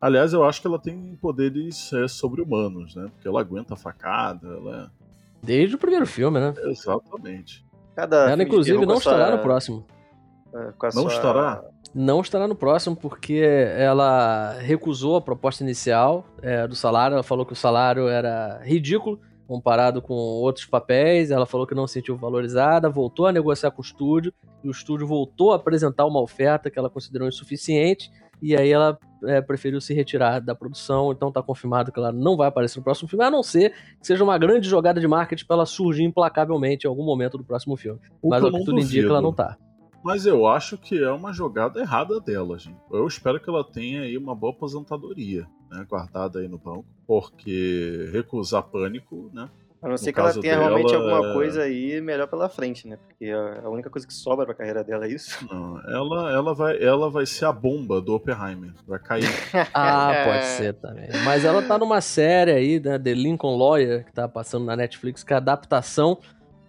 Aliás, eu acho que ela tem poderes é, sobre-humanos, né? Porque ela aguenta a facada, ela Desde o primeiro filme, né? é... Exatamente. Cada Ela, inclusive, não a sua- estará no próximo. é, com a Não sua- estará? Não estará no próximo porque ela recusou a proposta inicial é, do salário. Ela falou que o salário era ridículo comparado com outros papéis. Ela falou que não se sentiu valorizada, voltou a negociar com o estúdio e o estúdio voltou a apresentar uma oferta que ela considerou insuficiente. E aí ela é, preferiu se retirar da produção, então tá confirmado que ela não vai aparecer no próximo filme, a não ser que seja uma grande jogada de marketing pra ela surgir implacavelmente em algum momento do próximo filme. O Mas o que tudo indica, ela não tá. Mas eu acho que é uma jogada errada dela, gente. Eu espero que ela tenha aí uma boa aposentadoria, né? Guardada aí no banco. Porque recusar pânico, né? A não ser No que ela tenha realmente dela, alguma é- coisa aí melhor pela frente, né? Porque a a única coisa que sobra pra carreira dela é isso. Não, ela, ela, vai, ela vai ser a bomba do Oppenheimer. Vai cair. Ah, pode ser também. Mas ela tá numa série aí, né, The Lincoln Lawyer, que tá passando na Netflix, que é a adaptação,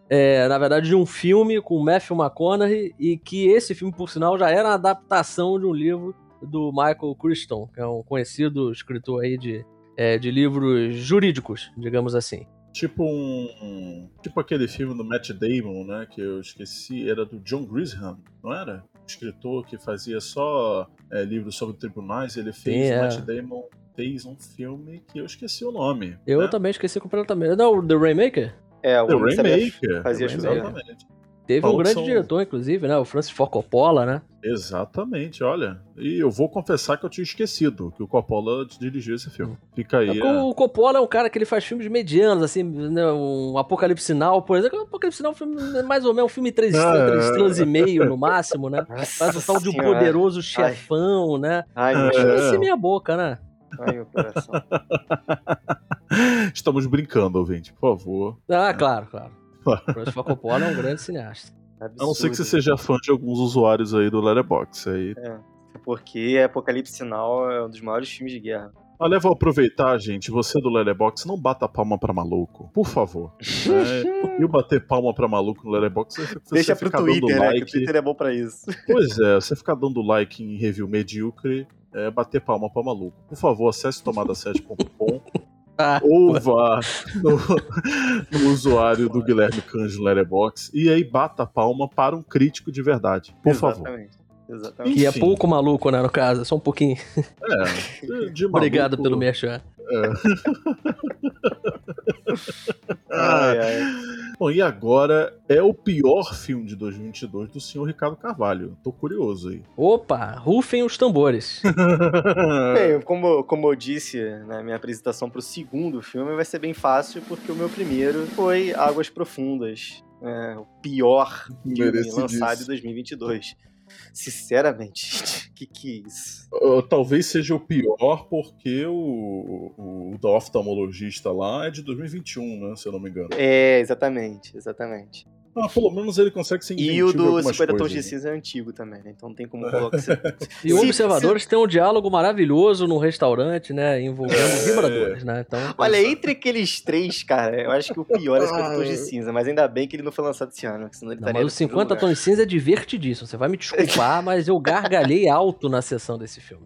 é, na verdade, de um filme com Matthew McConaughey, e que esse filme, por sinal, já era uma adaptação de um livro do Michael Crichton, que é um conhecido escritor aí de, é, de livros jurídicos, digamos assim. Tipo um. Tipo aquele filme do Matt Damon, né? Que eu esqueci, era do John Grisham, não era? Escritor que fazia só é, livros sobre tribunais. Ele fez. Sim, o é. Matt Damon fez um filme que eu esqueci o nome. Eu né? também esqueci completamente. Não, The Rainmaker? É, o The Rainmaker. fazia The chover. Exatamente. Teve um grande são- diretor, inclusive, né? O Francis Ford Coppola, né? Exatamente, olha. E eu vou confessar que eu tinha esquecido que o Coppola dirigiu esse filme. Fica É aí. porque a- o Coppola é um cara que ele faz filmes medianos, assim, né, um Apocalipse Sinal, por exemplo. Apocalipse Sinal é um filme mais ou menos um filme três, Ah, três é. estrelas e meio, no máximo, né? Faz o tal de um poderoso chefão, né? Ai, meu É. Deus. esse minha boca, né? Ai, meu coração. Estamos brincando, ouvinte, por favor. Ah, claro, claro. Francis Ford Coppola é um grande cineasta. A não ser que você Absurdo. seja fã de alguns usuários aí do Letterboxd. Aí É, porque Apocalipse Sinal é um dos maiores filmes de guerra. Olha, eu vou aproveitar, gente. Você do Letterboxd, não bata palma pra maluco, por favor. É, eu bater palma pra maluco no Letterboxd, você, você Deixa pro ficar Twitter, dando né? Que o like. Twitter é bom pra isso. Pois é, você ficar dando like em review medíocre, é bater palma pra maluco. Por favor, acesse tomada7.com Ah, ou vá no, no usuário do Guilherme Canjo Letterboxd e aí bata palma para um crítico de verdade. Por favor. Exatamente. Exatamente. que é pouco maluco, né, no caso. Só um pouquinho. É, de- de Obrigado maluco- pelo merchan. Ai, ai. Bom, e agora é o pior filme de 2022 do senhor Ricardo Carvalho. Tô curioso aí. Opa, rufem os tambores. Bem, como, como eu disse na minha apresentação pro segundo filme, vai ser bem fácil, porque o meu primeiro foi Águas Profundas, É, o pior filme lançado em 2022. Sinceramente, gente, que que é isso? Uh, talvez seja o pior porque o, o, o da oftalmologista lá é de 2021, né? Se eu não me engano. É, exatamente, exatamente. Ah, pelo menos ele consegue ser E o do 50 Tons de Cinza é antigo também, né? Então não tem como colocar. e o Observadores se... tem um diálogo maravilhoso no restaurante, né? Envolvendo é... vibradores, né? Então, Olha, entre aqueles três, cara, eu acho que o pior é 50 Tons de Cinza, mas ainda bem que ele não foi lançado esse ano, senão ele não, Mas o 50 Tons de Cinza é divertidíssimo. Você vai me desculpar, mas eu gargalhei alto na sessão desse filme.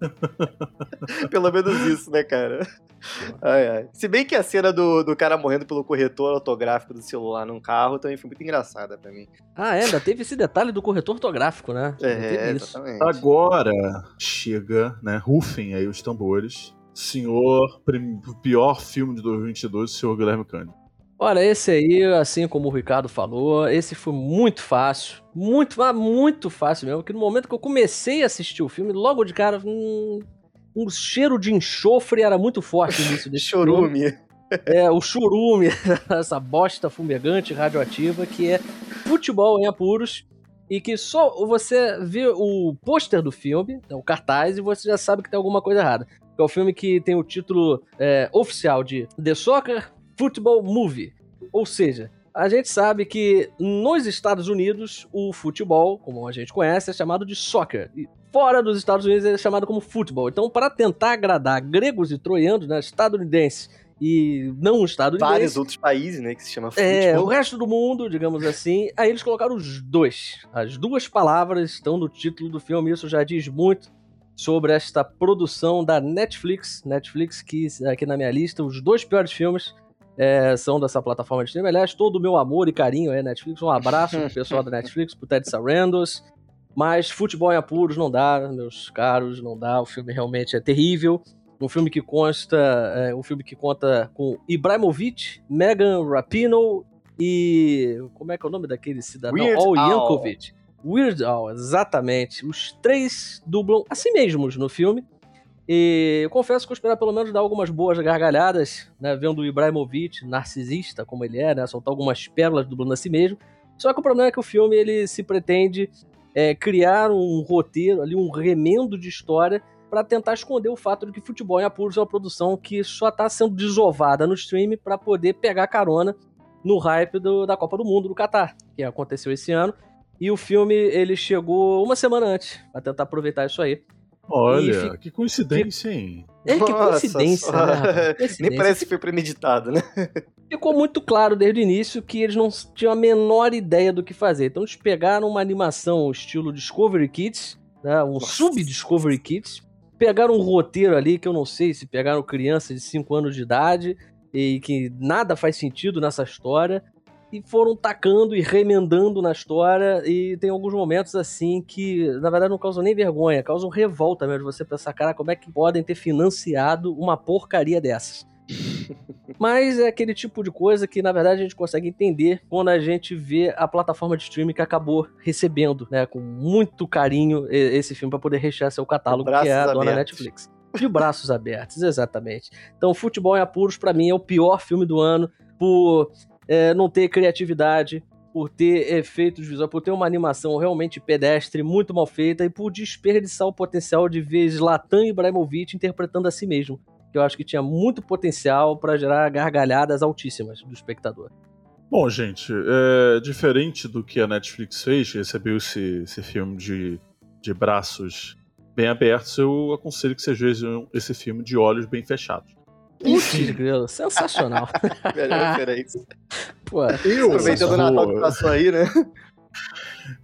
Pelo menos isso, né, cara? Ai, ai. Se bem que a cena do, do cara morrendo pelo corretor ortográfico do celular num carro também foi muito engraçada pra mim. Ah, é, ainda teve esse detalhe do corretor ortográfico, né? É, exatamente. Agora chega, né? Rufem aí os tambores. Senhor, pior filme de 2022, o senhor Guilherme Cândido. Olha, esse aí, assim como o Ricardo falou, esse foi muito fácil. Muito, muito fácil mesmo. Que no momento que eu comecei a assistir o filme, logo de cara, hum, um cheiro de enxofre era muito forte nisso Chorume. Filme. É, o churume, essa bosta fumegante radioativa que é futebol em apuros e que só você vê o pôster do filme, o cartaz, e você já sabe que tem alguma coisa errada. É o filme que tem o título é, oficial de The Soccer Football Movie. Ou seja, a gente sabe que nos Estados Unidos o futebol, como a gente conhece, é chamado de soccer. E fora dos Estados Unidos é chamado como futebol. Então, para tentar agradar gregos e troianos, né, estadunidenses e não estadunidenses... Vários outros países, né, que se chama futebol. É, o resto do mundo, digamos assim. Aí eles colocaram os dois. As duas palavras estão no título do filme, isso já diz muito sobre esta produção da Netflix. Netflix, que aqui na minha lista, os dois piores filmes é, são dessa plataforma de streaming. Aliás, todo o meu amor e carinho é Netflix. Um abraço pro pessoal da Netflix, pro Ted Sarandos. Mas futebol em apuros não dá, meus caros, não dá. O filme realmente é terrível. Um filme que consta, é, um filme que conta com Ibrahimovic, Megan Rapinoe e como é que é o nome daquele cidadão? Weird Al Yankovic. Weird Al, exatamente. Os três dublam a si mesmos no filme. E eu confesso que eu esperava pelo menos dar algumas boas gargalhadas, né? Vendo o Ibrahimovic, narcisista como ele é, né? Soltar algumas pérolas dublando a si mesmo. Só que o problema é que o filme ele se pretende é, criar um roteiro, ali um remendo de história para tentar esconder o fato de que Futebol em Apuros é uma produção que só está sendo desovada no stream para poder pegar carona no hype do, da Copa do Mundo do Catar, que aconteceu esse ano. E o filme ele chegou uma semana antes para tentar aproveitar isso aí. Olha, fica... que coincidência, hein? É, que coincidência, Nossa, né? coincidência. Nem parece que foi premeditado, né? Ficou muito claro desde o início que eles não tinham a menor ideia do que fazer. Então eles pegaram uma animação estilo Discovery Kids, né? um sub-Discovery Kids, pegaram um roteiro ali que eu não sei se pegaram crianças de 5 anos de idade e que nada faz sentido nessa história e foram tacando e remendando na história. E tem alguns momentos assim que, na verdade, não causam nem vergonha, causam revolta mesmo. Você pensar, cara, como é que podem ter financiado uma porcaria dessas? Mas é aquele tipo de coisa que, na verdade, a gente consegue entender quando a gente vê a plataforma de streaming que acabou recebendo, né, com muito carinho esse filme para poder rechear seu catálogo, que é a dona Netflix. De braços abertos, exatamente. Então, Futebol em Apuros, para mim, é o pior filme do ano por é, não ter criatividade, por ter efeitos visuais, por ter uma animação realmente pedestre, muito mal feita e por desperdiçar o potencial de ver Zlatan Ibrahimovic interpretando a si mesmo. Que eu acho que tinha muito potencial para gerar gargalhadas altíssimas do espectador. Bom, gente, é, diferente do que a Netflix fez, recebeu esse, esse filme de, de braços bem abertos, eu aconselho que vocês vejam esse filme de olhos bem fechados. Putz, grilo, sensacional. Melhor referência. Pô, eu, aproveitando o Natal que passou aí, né?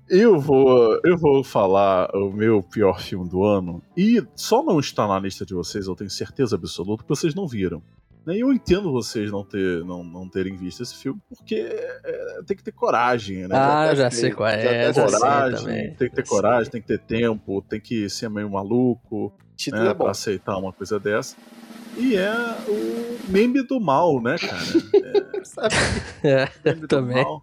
Eu vou, eu vou falar o meu pior filme do ano. E só não está na lista de vocês, eu tenho certeza absoluta, que vocês não viram. E eu entendo vocês não, ter, não, não terem visto esse filme, porque é, tem que ter coragem, né? Ah, já, já sei qual é. Já coragem, sei tem que ter coragem, tem que ter tempo, tem que ser meio maluco né, é pra aceitar uma coisa dessa. E é o meme do mal, né, cara? É, é também. Mal,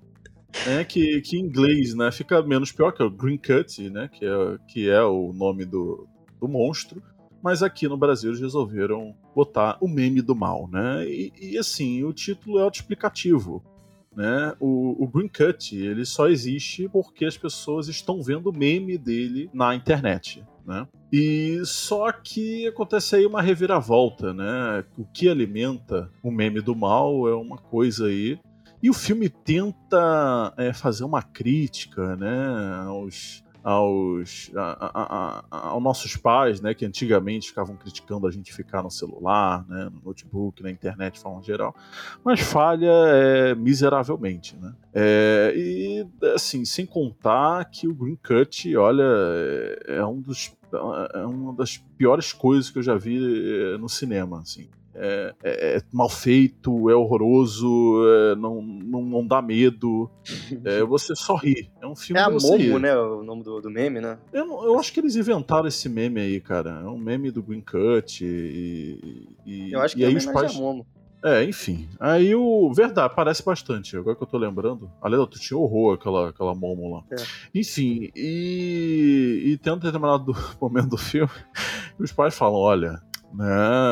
né, que, que em inglês né, fica menos pior, que é o Green Cut, né, que, é, que é o nome do, do monstro. Mas aqui no Brasil eles resolveram botar o meme do mal, né? E, e assim, o título é autoexplicativo. né, o, o Green Cut ele só existe porque as pessoas estão vendo meme dele na internet. Né? E só que acontece aí uma reviravolta, né? O que alimenta o meme do mal é uma coisa aí. E o filme tenta é, fazer uma crítica, né, aos, aos, a, a, a, aos nossos pais, né, que antigamente ficavam criticando a gente ficar no celular, né, no notebook, na internet de forma geral, mas falha é, miseravelmente, né. É, e assim, sem contar que o Green Cut, olha, é, é um dos é uma das piores coisas que eu já vi é, no cinema, assim. É, é, é, mal feito, é horroroso, é, não, não, não, dá medo, é, você só ri. É um filme É a Momo, né? O nome do, do meme, né? Eu, eu acho que eles inventaram esse meme aí, cara. É um meme do Green Cut e. e Eu acho que e é aí os pais. a Momo. É, enfim. Aí o. Verdade, parece bastante. Agora que eu tô lembrando. Aliás, tu tinha horror aquela, aquela Momo lá. É. Enfim, e. E tem um determinado momento do filme que os pais falam: olha. Né,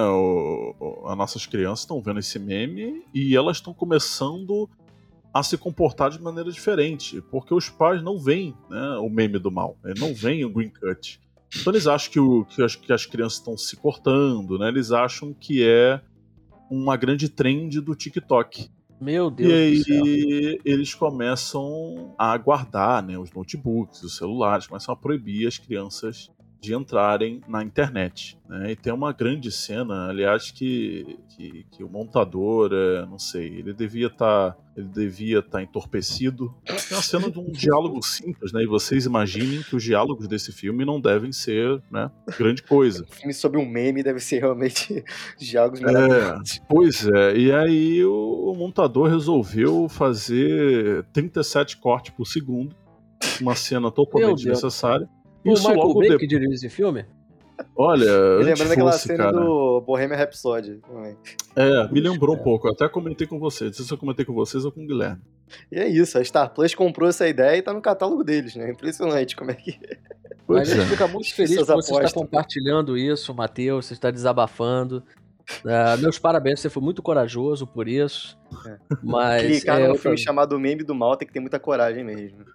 o- o- as nossas crianças estão vendo esse meme e elas estão começando a se comportar de maneira diferente, porque os pais não veem né, o meme do mal, eles não veem o green cut. Então eles acham que, o- que as, que as crianças estão se cortando, né? Eles acham que é uma grande trend do TikTok. Meu Deus E do céu. aí eles começam a guardar né, os notebooks, os celulares, começam a proibir as crianças de entrarem na internet. né? E tem uma grande cena, aliás, que, que, que o montador, é, não sei, ele devia estar ele devia estar entorpecido. É uma cena de um diálogo simples, né? E vocês imaginem que os diálogos desse filme não devem ser né, grande coisa. O filme sobre um meme deve ser realmente jogos É, maravilhosos. pois é, e aí o, o montador resolveu fazer 37 cortes por segundo, uma cena totalmente Deus. Desnecessária. O Isso Michael logo Bay depois. que dirigiu esse filme? Olha, E lembrando aquela fosse, cena cara. do Bohemian Rhapsody também. É, me lembrou um É. pouco. Eu até comentei com vocês. Não sei se eu comentei com vocês ou com o Guilherme. E é isso, a Star Plus comprou essa ideia e tá no catálogo deles, né? Impressionante como é que. Mas Pois a gente é. fica muito feliz que você está compartilhando isso, Matheus, você está desabafando. Ah, meus parabéns, você foi muito corajoso por isso. É. Mas Clicar é, num filme chamado Meme do Mal tem que ter muita coragem mesmo.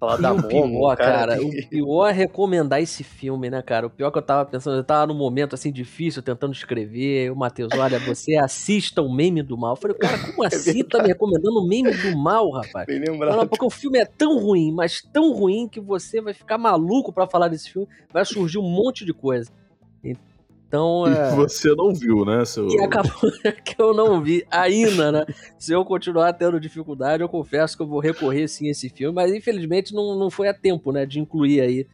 Falar E da o Momo, pior, cara, o pior é recomendar esse filme, né, cara? O pior que eu tava pensando, eu tava num momento assim difícil, tentando escrever. O Matheus, olha, você assista o meme do mal. Eu falei, cara, como assim tá me recomendando o meme do mal, rapaz? Bem Não, lembrado. não, porque o filme é tão ruim, mas tão ruim que você vai ficar maluco pra falar desse filme. Vai surgir um monte de coisa. Então, é. E você não viu, né, seu. E acabou que eu não vi ainda, né? Se eu continuar tendo dificuldade, eu confesso que eu vou recorrer sim a esse filme, mas infelizmente não, não foi a tempo, né, de incluir aí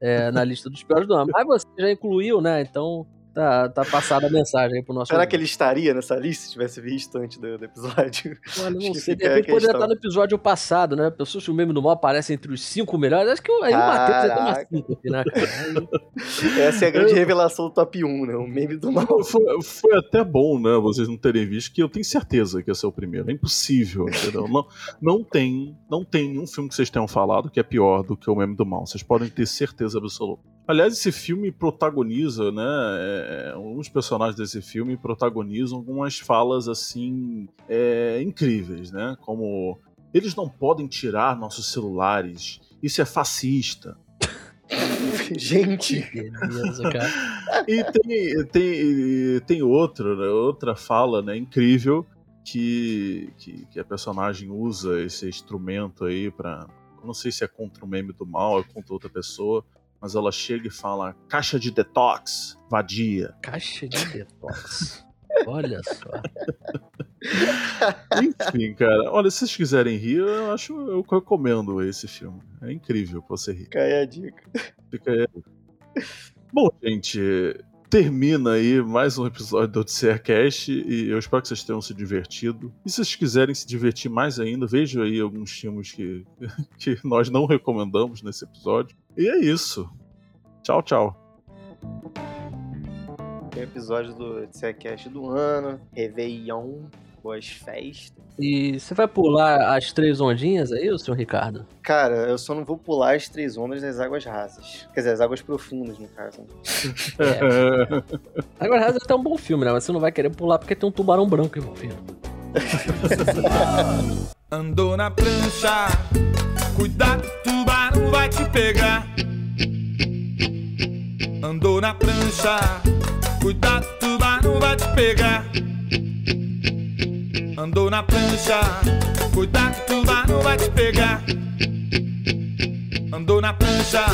é, na lista dos piores do ano. Mas você já incluiu, né? Então tá, tá passada a mensagem aí pro nosso. Será que ele estaria nessa lista se tivesse visto antes do, do episódio? Olha, não sei, de repente poderia estar no episódio passado, né? Pessoas que o meme do mal aparece entre os cinco melhores. Acho que o- aí o Matheus uma Caraca. síncope, né, cara? Essa é a grande revelação do top 1, né? O meme do mal. Foi, foi até bom, né, vocês não terem visto, que eu tenho certeza que esse é o primeiro. É impossível, entendeu? Não, não tem, não tem nenhum filme que vocês tenham falado que é pior do que o Meme do Mal. Vocês podem ter certeza absoluta. Aliás, esse filme protagoniza, né? é, alguns personagens desse filme protagonizam algumas falas assim é, incríveis, né? Como eles não podem tirar nossos celulares. Isso é fascista. Gente, Beleza, cara. E tem, tem, tem outra, né, outra fala né, incrível que, que, que a personagem usa esse instrumento aí pra. eu Não sei se é contra o meme do mal, é contra outra pessoa, mas ela chega e fala: caixa de detox, vadia. Caixa de detox. Olha só. Enfim, cara, olha, se vocês quiserem rir, eu acho eu recomendo esse filme. É incrível que você ri. cai a dica. Fica aí. Bom, gente, termina aí mais um episódio do Odisseia Cast e eu espero que vocês tenham se divertido. E se vocês quiserem se divertir mais ainda, vejam aí alguns filmes que, que nós não recomendamos nesse episódio. E é isso. Tchau, tchau. Tem episódio do Seacast do ano, Réveillon, boas festas. E você vai pular as três ondinhas aí, o senhor Ricardo? Cara, eu só não vou pular as três ondas das águas rasas. Quer dizer, as águas profundas, no caso. Agora, Rasa é até um bom filme, né? Mas você não vai querer pular porque tem um tubarão branco envolvido. Andou na prancha, cuidado, tubarão vai te pegar. Andou na prancha, cuidado, tubarão vai te pegar. Andou na prancha, cuidado, tubarão vai te pegar. Andou na prancha,